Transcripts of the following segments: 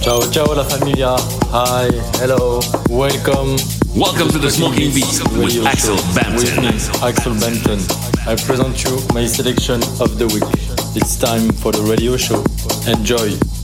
Ciao, ciao la familia. Hi, hello, welcome. Welcome to the Smoking Beats with Axel Bampton. Me, Axel Bampton. I present you my selection of the week. It's time for the radio show. Enjoy.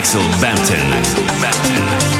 Axel Bampton. Axel Bampton.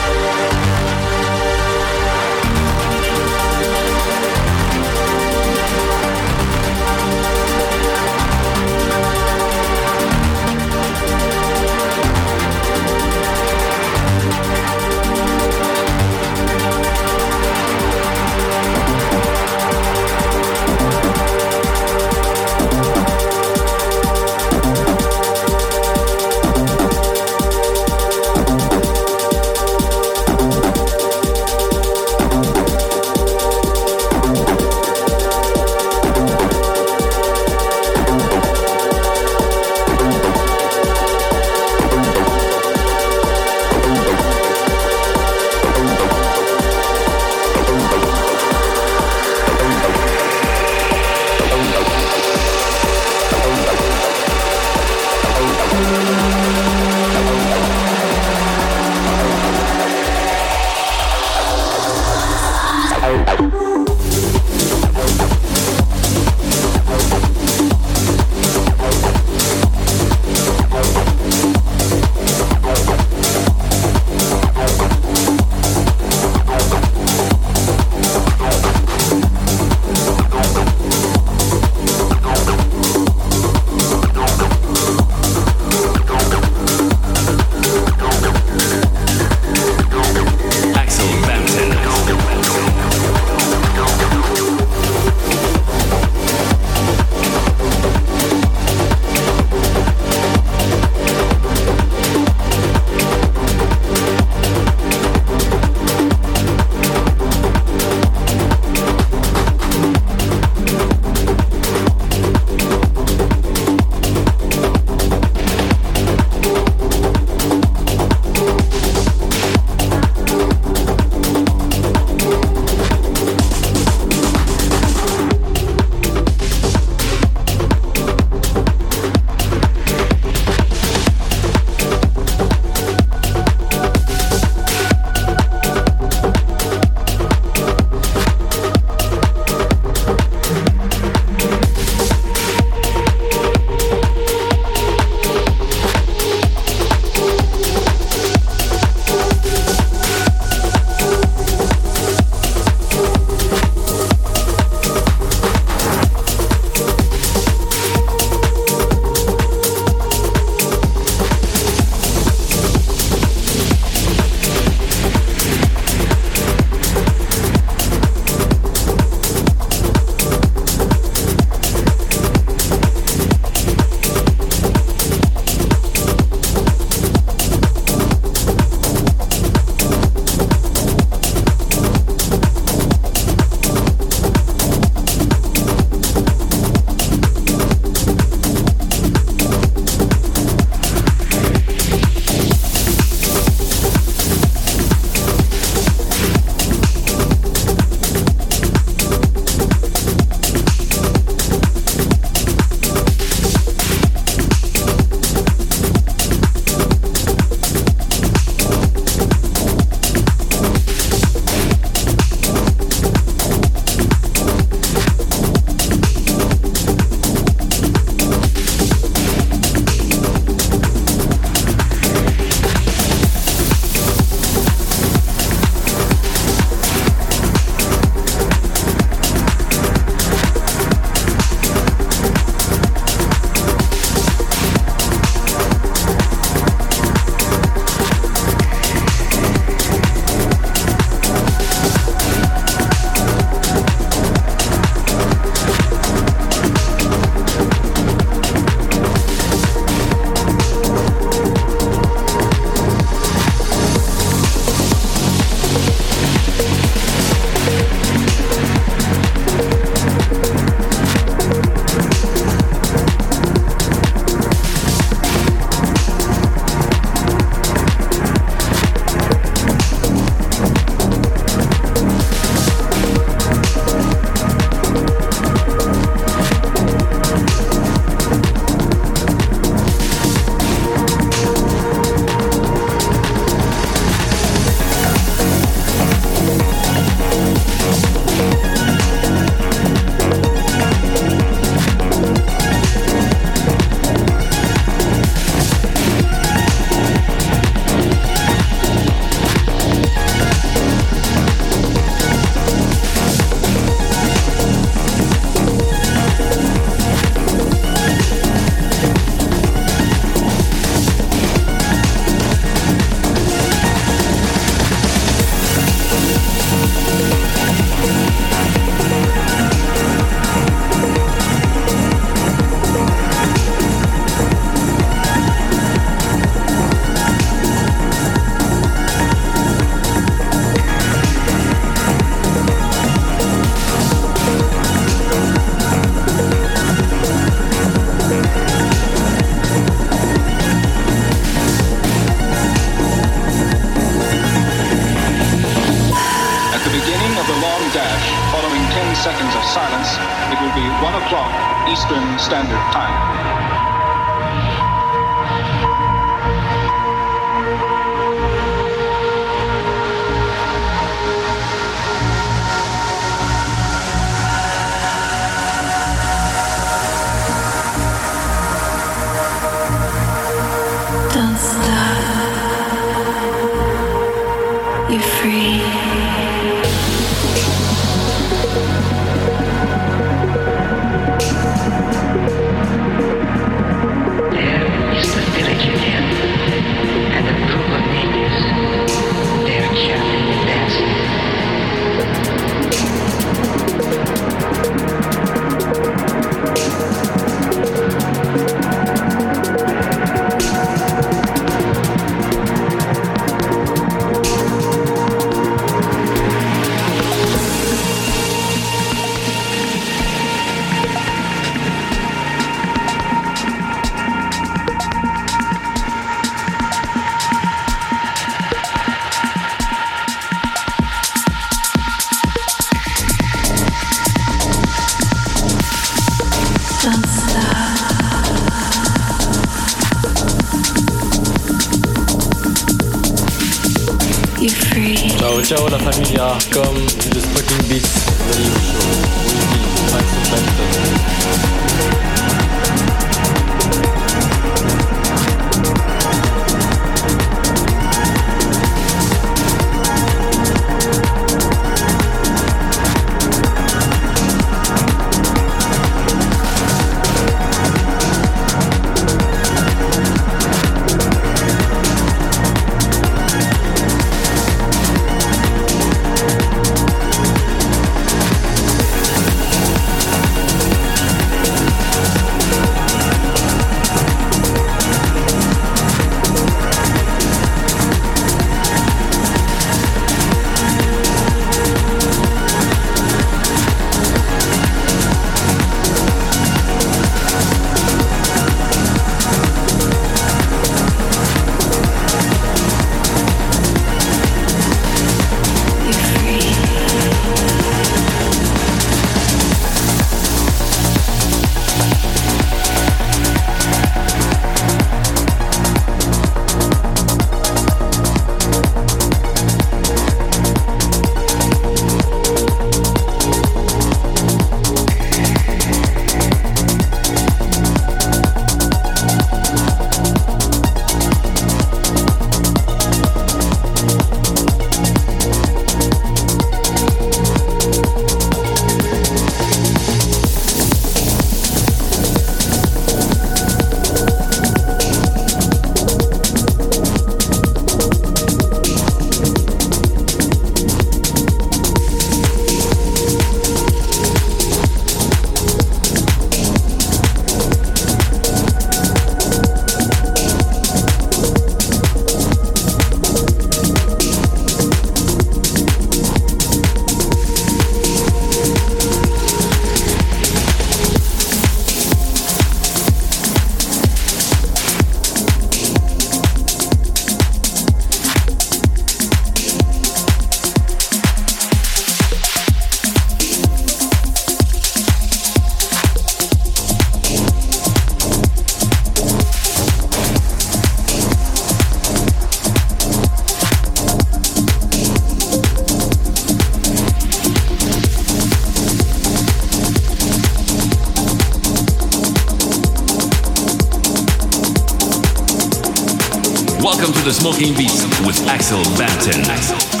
The Smoking Beats with Axel Bampton.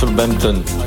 The